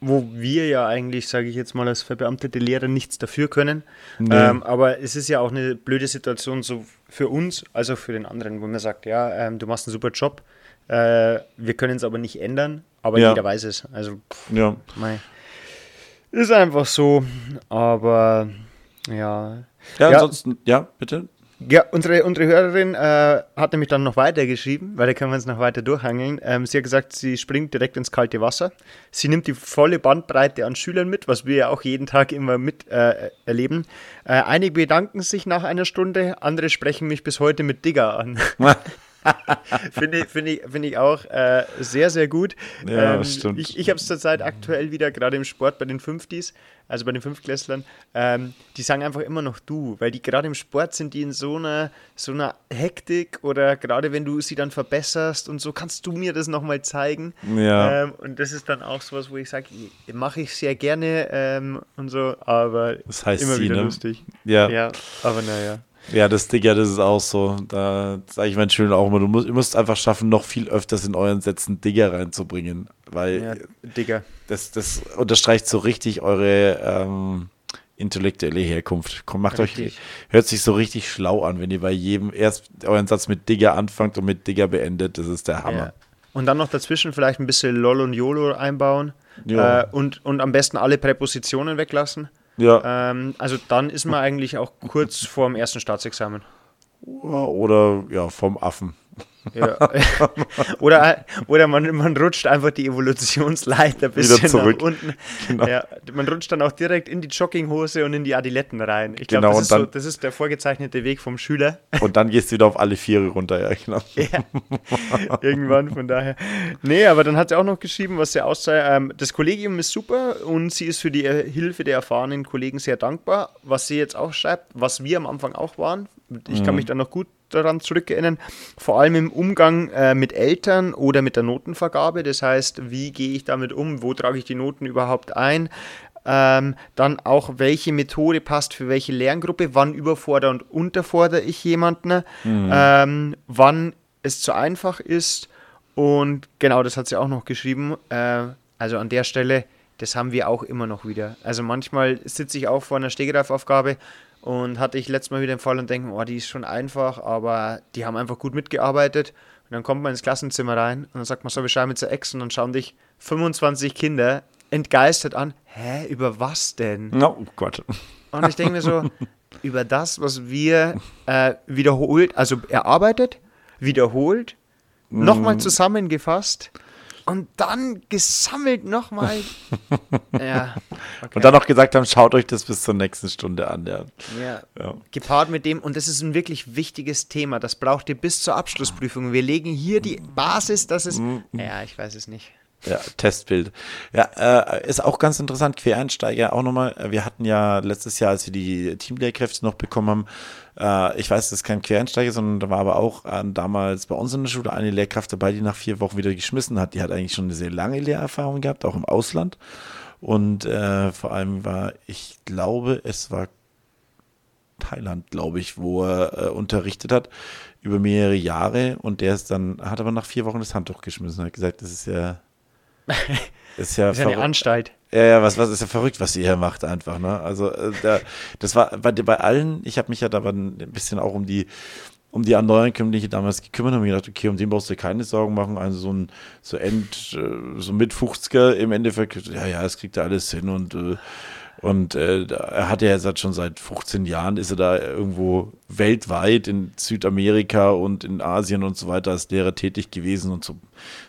Wo wir ja eigentlich, sage ich jetzt mal, als verbeamtete Lehrer nichts dafür können. Nee. Ähm, aber es ist ja auch eine blöde Situation so für uns, also für den anderen, wo man sagt, ja, ähm, du machst einen super Job, äh, wir können es aber nicht ändern, aber Ja. jeder weiß es. Also, pff, Ja. mei. ist einfach so, aber ja. Ja, Ja. ansonsten, ja, bitte. Ja, unsere, unsere Hörerin äh, hat nämlich dann noch weiter geschrieben, weil da können wir uns noch weiter durchhangeln. Ähm, sie hat gesagt, sie springt direkt ins kalte Wasser. Sie nimmt die volle Bandbreite an Schülern mit, was wir ja auch jeden Tag immer mit äh, erleben. Äh, einige bedanken sich nach einer Stunde, andere sprechen mich bis heute mit Digger an. Finde ich, finde ich, finde ich auch äh, sehr, sehr gut. Ja, ähm, stimmt. Ich, ich habe es zurzeit aktuell wieder, gerade im Sport bei den Fünftis, also bei den Fünftklässlern, ähm, die sagen einfach immer noch du, weil die gerade im Sport sind die in so einer, so einer Hektik oder gerade wenn du sie dann verbesserst und so, kannst du mir das nochmal zeigen? Ja. Ähm, und das ist dann auch sowas, wo ich sage, mache ich sehr gerne ähm, und so, aber Das heißt immer sie, wieder ne? lustig. Ja. Ja, aber naja. Ja, das Digga, das ist auch so. Da sage ich meinen Schülern auch immer, du musst, ihr müsst einfach schaffen, noch viel öfters in euren Sätzen Digga reinzubringen. Weil Ja, Digga. das, das unterstreicht so richtig eure ähm, intellektuelle Herkunft. Komm, macht euch, Richtig. hört sich so richtig schlau an, wenn ihr bei jedem erst euren Satz mit Digga anfangt und mit Digga beendet. Das ist der Hammer. Ja. Und dann noch dazwischen vielleicht ein bisschen LOL und YOLO einbauen. Ja. Äh, und, und am besten alle Präpositionen weglassen. Ja. Ähm, also dann ist man eigentlich auch kurz vor dem ersten Staatsexamen. Oder ja, vom Affen. Ja. oder oder man, man rutscht einfach die Evolutionsleiter ein bisschen zurück. nach unten. Genau. Ja, man rutscht dann auch direkt in die Jogginghose und in die Adiletten rein. Ich glaube, Genau, das, so, das ist der vorgezeichnete Weg vom Schüler. Und dann gehst du wieder auf alle Viere runter, ja, genau. Irgendwann, von daher. Nee, aber dann hat sie auch noch geschrieben, was sie aussah. Ähm, das Kollegium ist super und sie ist für die Hilfe der erfahrenen Kollegen sehr dankbar. Was sie jetzt auch schreibt, was wir am Anfang auch waren. Ich kann mich da noch gut daran zurückerinnern. Vor allem im Umgang äh, mit Eltern oder mit der Notenvergabe. Das heißt, wie gehe ich damit um? Wo trage ich die Noten überhaupt ein? Ähm, dann auch, welche Methode passt für welche Lerngruppe, wann überfordere und unterfordere ich jemanden, ähm, wann es zu einfach ist. Und genau, das hat sie auch noch geschrieben. Äh, also an der Stelle, das haben wir auch immer noch wieder. Also manchmal sitze ich auch vor einer Stegreifaufgabe und hatte ich letztes Mal wieder den Fall und denke, oh, die ist schon einfach, aber die haben einfach gut mitgearbeitet. Und dann kommt man ins Klassenzimmer rein und dann sagt man so, wir schreiben jetzt eine Ex und dann schauen dich 25 Kinder entgeistert an. Hä, über was denn? No, oh Gott. Und ich denke mir so, über das, was wir äh, wiederholt, also erarbeitet, wiederholt, nochmal Mhm. zusammengefasst und dann gesammelt nochmal. ja. Okay. Und dann noch gesagt haben, schaut euch das bis zur nächsten Stunde an. Ja. Ja. Ja. Gepaart mit dem, und das ist ein wirklich wichtiges Thema, das braucht ihr bis zur Abschlussprüfung. Wir legen hier die Basis, dass es. Mhm. Ja, ich weiß es nicht. Ja, Testbild. Ja, äh, ist auch ganz interessant. Quereinsteiger auch nochmal. Wir hatten ja letztes Jahr, als wir die Teamlehrkräfte noch bekommen haben, äh, ich weiß, das ist kein Quereinsteiger, sondern da war aber auch äh, damals bei uns in der Schule eine Lehrkraft dabei, die nach vier Wochen wieder geschmissen hat. Die hat eigentlich schon eine sehr lange Lehrerfahrung gehabt, auch im Ausland. Und äh, vor allem war, ich glaube, es war Thailand, glaube ich, wo er äh, unterrichtet hat über mehrere Jahre und der ist dann, hat aber nach vier Wochen das Handtuch geschmissen hat gesagt, das ist ja, ist ja, ist eine verrückt. Anstalt. Ja, ja, was, was ist ja verrückt, was ihr hier macht einfach, ne? Also äh, da, das war bei, bei allen, ich habe mich ja da ein bisschen auch um die um die Erneuerkömmliche damals gekümmert und mir gedacht, okay, um den brauchst du keine Sorgen machen. Also so ein so End, äh, so mit 50er im Endeffekt, ja, ja, das kriegt er alles hin und äh, und äh, er hat ja jetzt schon seit 15 Jahren ist er da irgendwo weltweit in Südamerika und in Asien und so weiter als Lehrer tätig gewesen und so.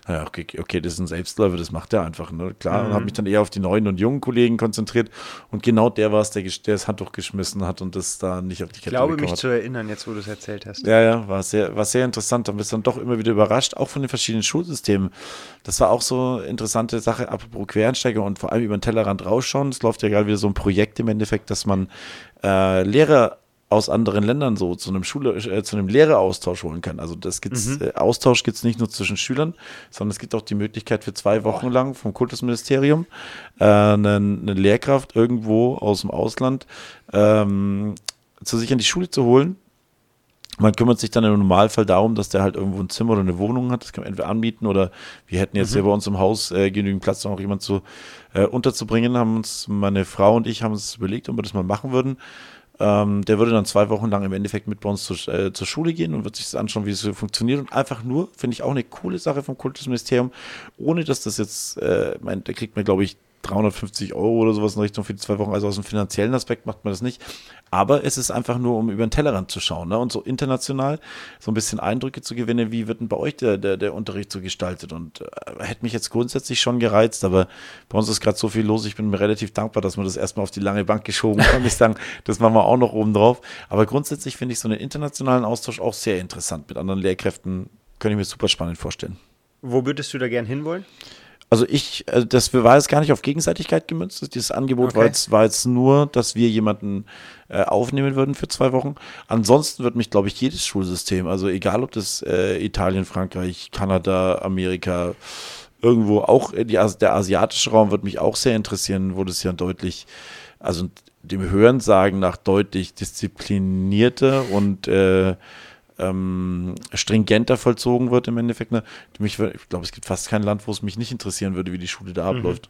Naja, okay, okay, das ist ein Selbstläufer, das macht er einfach. Ne? Klar, und habe mich dann eher auf die neuen und jungen Kollegen konzentriert und genau der war es, der, der das Handtuch geschmissen hat und das da nicht auf die Ich Kette glaube, bekommen mich hat. zu erinnern, jetzt wo du es erzählt hast. Ja, ja, war sehr, war sehr interessant. Da bist du dann doch immer wieder überrascht, auch von den verschiedenen Schulsystemen. Das war auch so eine interessante Sache, apropos Quereinsteiger und vor allem über den Tellerrand rausschauen. Es läuft ja gerade wieder so ein Projekt im Endeffekt, dass man äh, Lehrer aus anderen Ländern so zu einem Schule, äh, zu einem Lehreraustausch holen kann. Also das gibt's, äh, Austausch gibt es nicht nur zwischen Schülern, sondern es gibt auch die Möglichkeit für zwei Wochen lang vom Kultusministerium äh, eine, eine Lehrkraft irgendwo aus dem Ausland ähm, zu sich an die Schule zu holen, man kümmert sich dann im Normalfall darum, dass der halt irgendwo ein Zimmer oder eine Wohnung hat. Das kann man entweder anbieten oder wir hätten jetzt hier bei uns im Haus äh, genügend Platz, um auch jemand zu äh, unterzubringen. Haben uns meine Frau und ich haben uns überlegt, ob wir das mal machen würden. Ähm, der würde dann zwei Wochen lang im Endeffekt mit bei uns zur, äh, zur Schule gehen und wird sich das anschauen, wie es so funktioniert. Und einfach nur, finde ich auch eine coole Sache vom Kultusministerium, ohne dass das jetzt, äh, mein, der kriegt mir, glaube ich, 350 Euro oder sowas in Richtung für die zwei Wochen. Also aus dem finanziellen Aspekt macht man das nicht. Aber es ist einfach nur, um über den Tellerrand zu schauen ne? und so international so ein bisschen Eindrücke zu gewinnen. Wie wird denn bei euch der, der, der Unterricht so gestaltet? Und äh, hätte mich jetzt grundsätzlich schon gereizt, aber bei uns ist gerade so viel los. Ich bin mir relativ dankbar, dass wir das erstmal auf die lange Bank geschoben haben. Ich sagen, das machen wir auch noch oben drauf. Aber grundsätzlich finde ich so einen internationalen Austausch auch sehr interessant mit anderen Lehrkräften. Könnte ich mir super spannend vorstellen. Wo würdest du da gern hinwollen? Also ich, also das war jetzt gar nicht auf Gegenseitigkeit gemünzt. Dieses Angebot war, Okay. jetzt, war jetzt nur, dass wir jemanden äh, aufnehmen würden für zwei Wochen. Ansonsten wird mich, glaube ich, jedes Schulsystem, also egal ob das äh, Italien, Frankreich, Kanada, Amerika, irgendwo auch äh, die, der asiatische Raum wird mich auch sehr interessieren, wo das ja deutlich, also dem Hörensagen nach deutlich disziplinierter und äh, ähm, stringenter vollzogen wird im Endeffekt. Ne? Mich, ich glaube, es gibt fast kein Land, wo es mich nicht interessieren würde, wie die Schule da abläuft.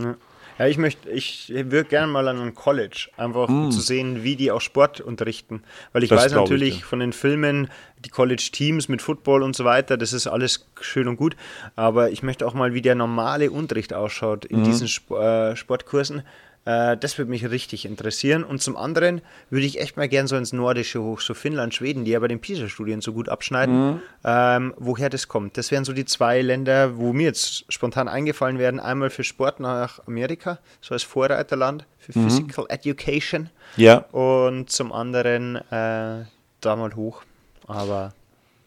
Ja. Ja, ich möchte, ich würde gerne mal an ein College, einfach um zu sehen, wie die auch Sport unterrichten. Weil ich Mm. Das weiß glaub ich, natürlich ja. von den Filmen, die College-Teams mit Football und so weiter, das ist alles schön und gut. Aber ich möchte auch mal, wie der normale Unterricht ausschaut Mm. in diesen Sp äh, Sportkursen. Äh, das würde mich richtig interessieren. Und zum anderen würde ich echt mal gern so ins Nordische hoch, so Finnland, Schweden, die ja bei den PISA-Studien so gut abschneiden, Mm. ähm, woher das kommt. Das wären so die zwei Länder, wo mir jetzt spontan eingefallen werden. Einmal für Sport nach Amerika, so als Vorreiterland für Mhm. Physical Education. Ja, Und zum anderen äh, da mal hoch. Aber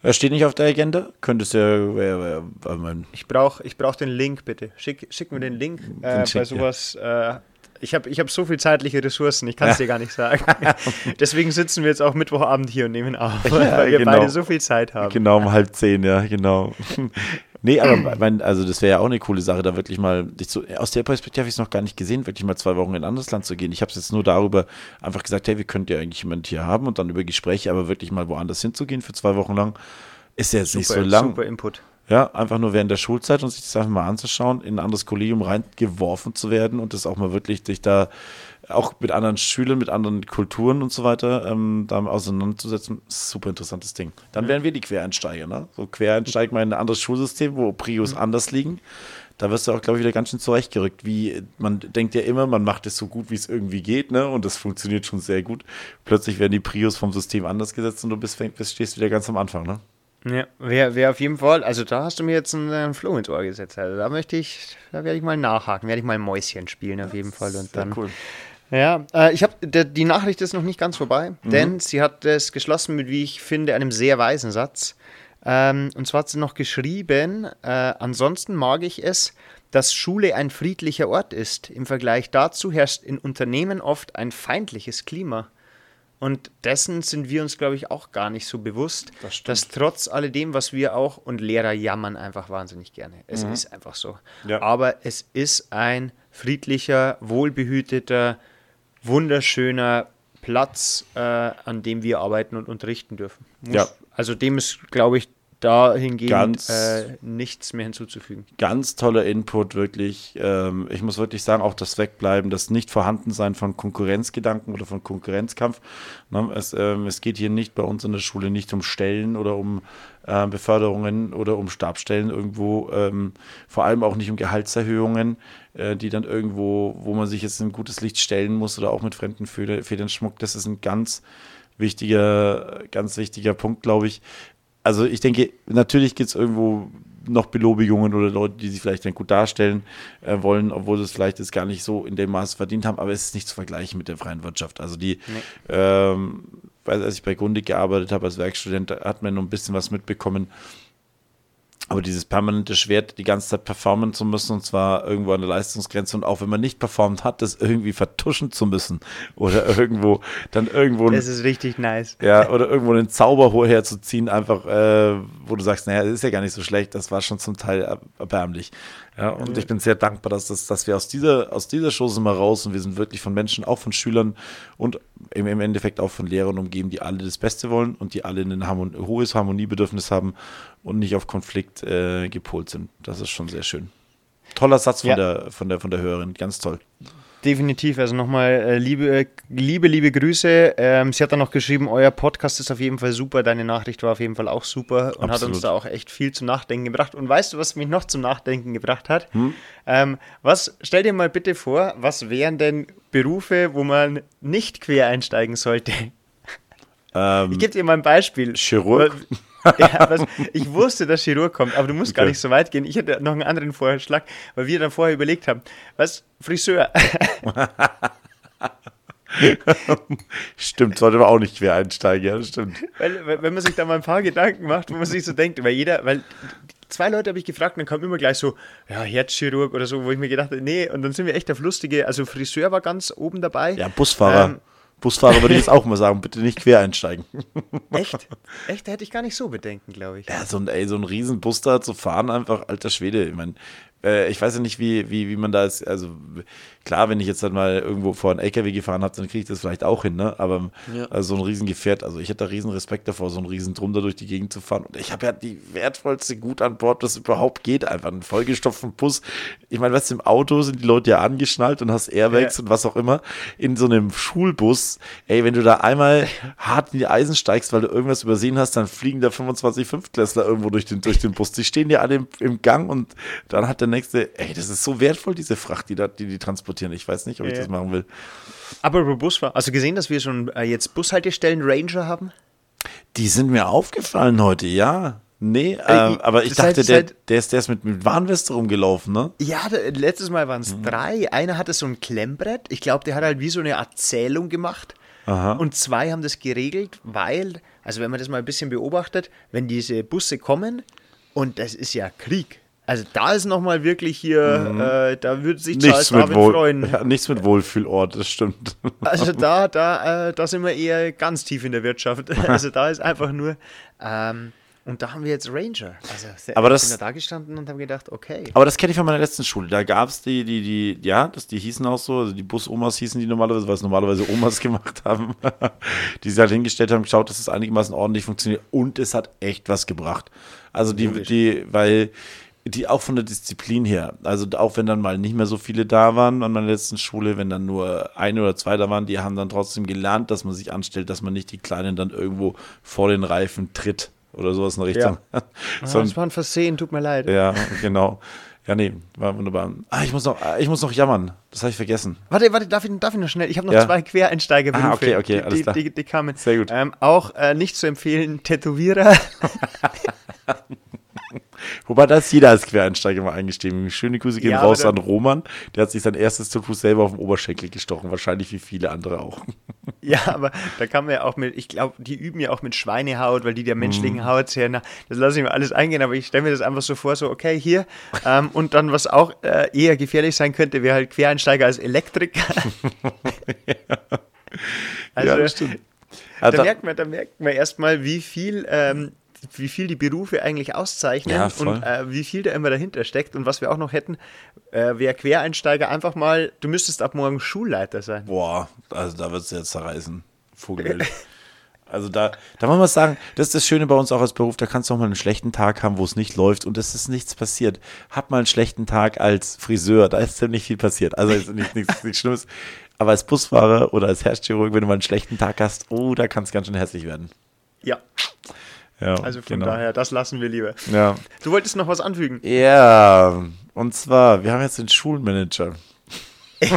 er steht nicht auf der Agenda. Könntest ja, wär, wär, wär, mein, ich brauche ich brauch den Link, bitte. Schick, schick mir den Link. Äh, Den schick, bei sowas. Äh, ich habe ich hab so viel zeitliche Ressourcen, ich kann es dir gar nicht sagen. Deswegen sitzen wir jetzt auch Mittwochabend hier und nehmen auf, weil wir genau. beide so viel Zeit haben. genau um halb zehn, ja, genau. nee, aber mein, also das wäre ja auch eine coole Sache, da wirklich mal, so, aus der Perspektive habe ich es noch gar nicht gesehen, wirklich mal zwei Wochen in ein anderes Land zu gehen. Ich habe es jetzt nur darüber einfach gesagt, hey, wir könnt ja eigentlich jemanden hier haben und dann über Gespräche, aber wirklich mal woanders hinzugehen für zwei Wochen lang, ist ja jetzt nicht so lang. super Input. Ja, einfach nur während der Schulzeit und sich das einfach mal anzuschauen, in ein anderes Kollegium reingeworfen zu werden und das auch mal wirklich dich da auch mit anderen Schülern, mit anderen Kulturen und so weiter ähm, da auseinanderzusetzen, super interessantes Ding. Dann wären wir die Quereinsteiger, ne? So Quereinsteiger mal in ein anderes Schulsystem, wo Prios anders liegen. da wirst du auch, glaube ich, wieder ganz schön zurechtgerückt. Wie, man denkt ja immer, man macht es so gut, wie es irgendwie geht, ne? Und das funktioniert schon sehr gut. Plötzlich werden die Prios vom System anders gesetzt und du bist, bist stehst wieder ganz am Anfang, ne? Ja, wäre wär auf jeden Fall, also da hast du mir jetzt einen, einen Floh ins Ohr gesetzt. Also da möchte ich, da werde ich mal nachhaken, werde ich mal Mäuschen spielen auf jeden Fall. Und dann, cool. Ja, äh, ich habe die Nachricht ist noch nicht ganz vorbei, denn sie hat es geschlossen mit, wie ich finde, einem sehr weisen Satz. Ähm, und zwar hat sie noch geschrieben: äh, Ansonsten mag ich es, dass Schule ein friedlicher Ort ist. Im Vergleich dazu herrscht in Unternehmen oft ein feindliches Klima. Und dessen sind wir uns, glaube ich, auch gar nicht so bewusst, Das dass trotz alledem, was wir auch, und Lehrer jammern einfach wahnsinnig gerne. Es ist einfach so. Ja. Aber es ist ein friedlicher, wohlbehüteter, wunderschöner Platz, äh, an dem wir arbeiten und unterrichten dürfen. Muss, Ja. Also dem ist, glaube ich, dahingehend Ganz- äh, nichts mehr hinzuzufügen. ganz toller Input, wirklich. Ähm, ich muss wirklich sagen, auch das Wegbleiben, das Nicht-Vorhandensein von Konkurrenzgedanken oder von Konkurrenzkampf. Ne? Es, ähm, es geht hier nicht bei uns in der Schule nicht um Stellen oder um äh, Beförderungen oder um Stabstellen irgendwo, ähm, vor allem auch nicht um Gehaltserhöhungen, äh, die dann irgendwo, wo man sich jetzt in ein gutes Licht stellen muss oder auch mit fremden Federn, Federn schmuckt. Das ist ein ganz wichtiger, ganz wichtiger Punkt, glaube ich also ich denke, natürlich gibt es irgendwo noch Belobigungen oder Leute, die sich vielleicht dann gut darstellen äh, wollen, obwohl sie es vielleicht jetzt gar nicht so in dem Maß verdient haben, aber es ist nicht zu vergleichen mit der freien Wirtschaft. Also die, ähm, weil als ich bei Grundig gearbeitet habe als Werkstudent, da hat man noch ein bisschen was mitbekommen. Aber dieses permanente Schwert, die ganze Zeit performen zu müssen, und zwar irgendwo an der Leistungsgrenze, und auch wenn man nicht performt hat, das irgendwie vertuschen zu müssen. Oder irgendwo, dann irgendwo Das ist richtig nice. ja, oder irgendwo einen Zauber herzuziehen, einfach, äh, wo du sagst, naja, das ist ja gar nicht so schlecht, das war schon zum Teil er- erbärmlich. Ja, und ich bin sehr dankbar, dass, das, dass wir aus dieser, aus dieser sind wir raus und wir sind wirklich von Menschen, auch von Schülern und im, im Endeffekt auch von Lehrern umgeben, die alle das Beste wollen und die alle ein Harmon hohes Harmoniebedürfnis haben und nicht auf Konflikt äh, gepolt sind. Das ist schon sehr schön. Toller Satz von, Ja. der, von, der, von der Hörerin, ganz toll. Definitiv, also nochmal äh, liebe, liebe, liebe Grüße. Ähm, sie hat dann noch geschrieben, euer Podcast ist auf jeden Fall super, deine Nachricht war auf jeden Fall auch super und hat uns Absolut. da auch echt viel zum Nachdenken gebracht. Und weißt du, was mich noch zum Nachdenken gebracht hat? Ähm, was, stell dir mal bitte vor, was wären denn Berufe, wo man nicht quer einsteigen sollte? Ähm, Ich gebe dir mal ein Beispiel. Chirurg? Ja, was, ich wusste, dass Chirurg kommt, aber du musst gar Okay. nicht so weit gehen. Ich hätte noch einen anderen Vorschlag, weil wir dann vorher überlegt haben. Was? Friseur. stimmt, sollte man auch nicht quer einsteigen, ja, das stimmt. Weil, wenn man sich da mal ein paar Gedanken macht, wo man sich so denkt, weil jeder, weil zwei Leute habe ich gefragt, und dann kam immer gleich so, ja, Herzchirurg oder so, wo ich mir gedacht habe, nee, und dann sind wir echt auf lustige, also Friseur war ganz oben dabei. Ja, Busfahrer. Ähm, Busfahrer würde ich jetzt auch mal sagen, bitte nicht quer einsteigen. Echt? Echt, da hätte ich gar nicht so bedenken, glaube ich. Ja, so ein, ey, so ein Riesenbus da zu fahren, einfach alter Schwede. Ich meine, äh, ich weiß ja nicht, wie, wie, wie man da ist. Also klar, wenn ich jetzt dann mal irgendwo vor einen LKW gefahren habe, dann kriege ich das vielleicht auch hin, ne? Aber Ja. also so ein Riesengefährt, also ich hätte da riesen Respekt davor, so ein riesen Drum da durch die Gegend zu fahren. Und ich habe ja die wertvollste Gut an Bord, das überhaupt geht, einfach einen vollgestopften Bus. Ich meine, du, im Auto sind die Leute ja angeschnallt und hast Airbags Ja. und was auch immer. In so einem Schulbus, ey, wenn du da einmal hart in die Eisen steigst, weil du irgendwas übersehen hast, dann fliegen da 25 Fünftklässler irgendwo durch den, durch den Bus. Die stehen ja alle im, im Gang und dann hat der nächste, ey, das ist so wertvoll, diese Fracht, die da, die, die transportieren. Ich weiß nicht, ob ich Ja. das machen will. Aber über Busfahrer, also gesehen, dass wir schon äh, jetzt Bushaltestellen Ranger haben? Die sind mir aufgefallen heute, ja. Nee, ähm, aber ich dachte, der, der, ist, der ist mit, mit Warnweste rumgelaufen, ne? Ja, da, letztes Mal waren es drei. Einer hatte so ein Klemmbrett. Ich glaube, der hat halt wie so eine Erzählung gemacht. Aha. Und zwei haben das geregelt, weil, also wenn man das mal ein bisschen beobachtet, wenn diese Busse kommen und das ist ja Krieg. Also da ist nochmal wirklich hier, äh, da würde sich Charles Nichts Darwin Wohl, freuen. ja, nichts mit Wohlfühlort, das stimmt. Also da, da, äh, da sind wir eher ganz tief in der Wirtschaft. Also da ist einfach nur, ähm, und da haben wir jetzt Ranger. Also Aber das- bin da, da gestanden und habe gedacht, okay. Aber das kenne ich von meiner letzten Schule. Da gab es die, die, die, ja, das, die hießen auch so, also die Bus-Omas hießen die normalerweise, was normalerweise Omas gemacht haben, die sich halt hingestellt haben, geschaut, dass es einigermaßen ordentlich funktioniert und es hat echt was gebracht. Also die, Logisch. die, weil die auch von der Disziplin her, also auch wenn dann mal nicht mehr so viele da waren an meiner letzten Schule, wenn dann nur ein oder zwei da waren, die haben dann trotzdem gelernt, dass man sich anstellt, dass man nicht die Kleinen dann irgendwo vor den Reifen tritt oder sowas in der Richtung. Ah, Sondern- das war ein Versehen, tut mir leid. ja, genau. Ja, nee, war wunderbar. Ah, ich muss noch, ah, ich muss noch jammern. Das habe ich vergessen. Warte, warte, darf ich, darf ich noch schnell? Ich habe noch Ja. zwei Quereinsteigerberufe. Ah, okay, okay, die, alles die, klar. Die, die kamen. Sehr gut. Ähm, auch äh, nicht zu empfehlen, Tätowierer. Wobei da ist jeder als Quereinsteiger mal eingestiegen. Schöne Grüße gehen Ja, raus an Roman. Der hat sich sein erstes Tattoo selber auf den Oberschenkel gestochen. Wahrscheinlich wie viele andere auch. ja, aber da kann man ja auch mit, ich glaube, die üben ja auch mit Schweinehaut, weil die der menschlichen Mhm. Haut sehr nah. Das lasse ich mir alles eingehen, aber ich stelle mir das einfach so vor, so, okay, hier. Ähm, und dann, was auch äh, eher gefährlich sein könnte, wäre halt Quereinsteiger als Elektriker. also, ja, das stimmt. da, Also, merkt man, da merkt man erstmal, wie viel, ähm, wie viel die Berufe eigentlich auszeichnen Ja, und äh, wie viel da immer dahinter steckt. Und was wir auch noch hätten, äh, wäre Quereinsteiger einfach mal, du müsstest ab morgen Schulleiter sein. boah, also da wird es jetzt zerreißen. Vogelwild. Also da, da muss man sagen, das ist das Schöne bei uns auch als Beruf, da kannst du auch mal einen schlechten Tag haben, wo es nicht läuft und es ist nichts passiert. Hab mal einen schlechten Tag als Friseur, da ist ziemlich viel passiert. Also ist nicht, nichts, nichts Schlimmes. Aber als Busfahrer oder als Herzchirurg, wenn du mal einen schlechten Tag hast, oh, da kann es ganz schön hässlich werden. Ja, Ja, also von genau. daher, das lassen wir lieber. Ja. Du wolltest noch was anfügen. Ja, und zwar, wir haben jetzt den Schulmanager.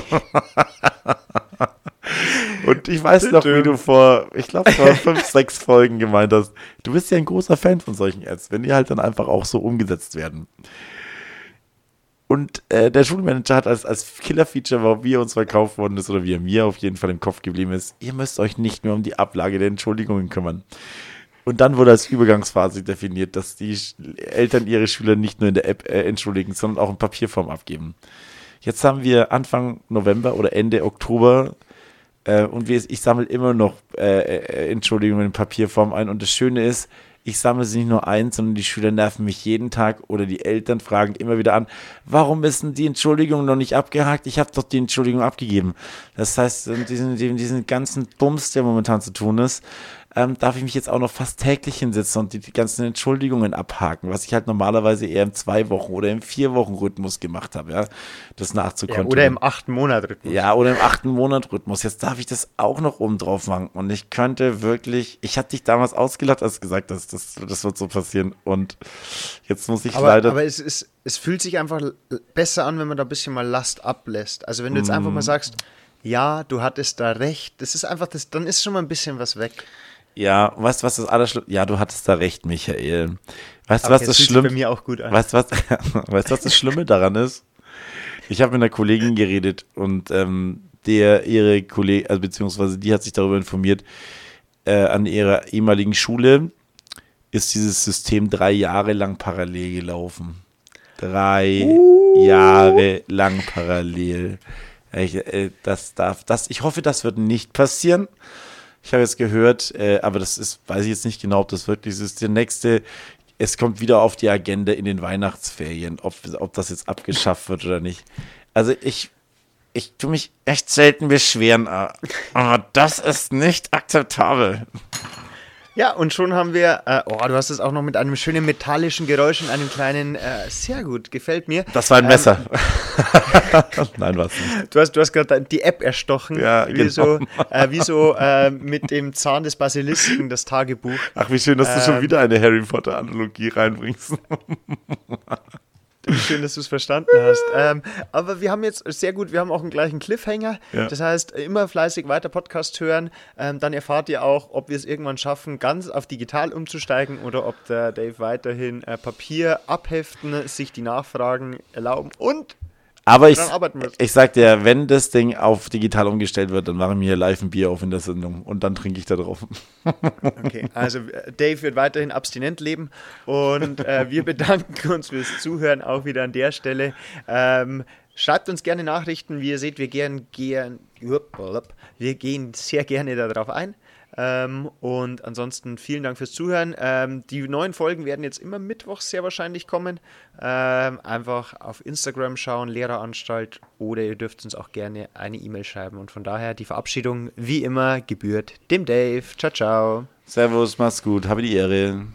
und ich weiß noch, wie du vor, ich glaube, vor fünf, sechs Folgen gemeint hast, du bist ja ein großer Fan von solchen Apps, wenn die halt dann einfach auch so umgesetzt werden. Und äh, der Schulmanager hat als, als Killer-Feature, wie er uns verkauft worden ist, oder wie er mir auf jeden Fall im Kopf geblieben ist, ihr müsst euch nicht mehr um die Ablage der Entschuldigungen kümmern. Und dann wurde als Übergangsphase definiert, dass die Eltern ihre Schüler nicht nur in der App äh, entschuldigen, sondern auch in Papierform abgeben. Jetzt haben wir Anfang November oder Ende Oktober äh, und wir, ich sammle immer noch äh, äh, Entschuldigungen in Papierform ein. Und das Schöne ist, ich sammle sie nicht nur ein, sondern die Schüler nerven mich jeden Tag oder die Eltern fragen immer wieder an, warum ist denn die Entschuldigung noch nicht abgehakt? Ich habe doch die Entschuldigung abgegeben. Das heißt, diesen, diesen ganzen Bums, der momentan zu tun ist, ähm, darf ich mich jetzt auch noch fast täglich hinsetzen und die, die ganzen Entschuldigungen abhaken, was ich halt normalerweise eher im zwei Wochen oder im vier Wochen Rhythmus gemacht habe, ja, das Ja, nachzukontrollieren. oder im achten Monat Rhythmus. Ja, oder im achten Monat Rhythmus. Jetzt darf ich das auch noch oben drauf machen. Und ich könnte wirklich, ich hatte dich damals ausgelacht, als du gesagt hast, das, das wird so passieren. Und jetzt muss ich Aber, leider. aber es, ist, es fühlt sich einfach besser an, wenn man da ein bisschen mal Last ablässt. Also wenn du jetzt einfach Mm. mal sagst, ja, du hattest da recht, das ist einfach, das, dann ist schon mal ein bisschen was weg. Ja, weißt du, was das Allerschlimmste? Ja, du hattest da recht, Michael. Weißt du, was das Schlimme mir auch gut an. Weißt du, was, weißt, was das Schlimme daran ist? Ich habe mit einer Kollegin geredet und ähm, der ihre Kollegin, also beziehungsweise die hat sich darüber informiert, äh, an ihrer ehemaligen Schule ist dieses System drei Jahre lang parallel gelaufen. Drei Jahre lang parallel. Ich, äh, das darf, das, ich hoffe, das wird nicht passieren. Ich habe jetzt gehört, äh, aber das ist, weiß ich jetzt nicht genau, ob das wirklich ist. Der nächste, es kommt wieder auf die Agenda in den Weihnachtsferien, ob, ob das jetzt abgeschafft wird oder nicht. Also ich, ich tue mich echt selten beschweren, aber das ist nicht akzeptabel. Ja, und schon haben wir, äh, oh, du hast es auch noch mit einem schönen metallischen Geräusch und einem kleinen, äh, sehr gut, gefällt mir. Das war ein Ähm, Messer. Nein, was nicht. Du hast, du hast gerade die App erstochen, Ja, wie, genau. so, äh, wie so äh, mit dem Zahn des Basilisken, das Tagebuch. Ach, wie schön, dass du schon Ähm. wieder eine Harry Potter Analogie reinbringst. Schön, dass du es verstanden hast. Ähm, aber wir haben jetzt sehr gut, wir haben auch einen gleichen Cliffhanger. Ja. Das heißt, immer fleißig weiter Podcast hören. Ähm, dann erfahrt ihr auch, ob wir es irgendwann schaffen, ganz auf digital umzusteigen oder ob der Dave weiterhin äh, Papier abheften, sich die Nachfragen erlauben und Aber ich, ich sag dir, wenn das Ding auf digital umgestellt wird, dann machen wir hier live ein Bier auf in der Sendung und dann trinke ich da drauf. Okay, also äh, Dave wird weiterhin abstinent leben und äh, wir bedanken uns fürs Zuhören auch wieder an der Stelle. Ähm, schreibt uns gerne Nachrichten, wie ihr seht, wir gern, gern, wir gehen sehr gerne darauf ein. Ähm, und ansonsten vielen Dank fürs Zuhören. Ähm, die neuen Folgen werden jetzt immer mittwochs sehr wahrscheinlich kommen. Ähm, einfach auf Instagram schauen, Lehreranstalt, oder ihr dürft uns auch gerne eine E-Mail schreiben. Und von daher die Verabschiedung wie immer gebührt dem Dave. Ciao, ciao. Servus, mach's gut, habe die Ehre.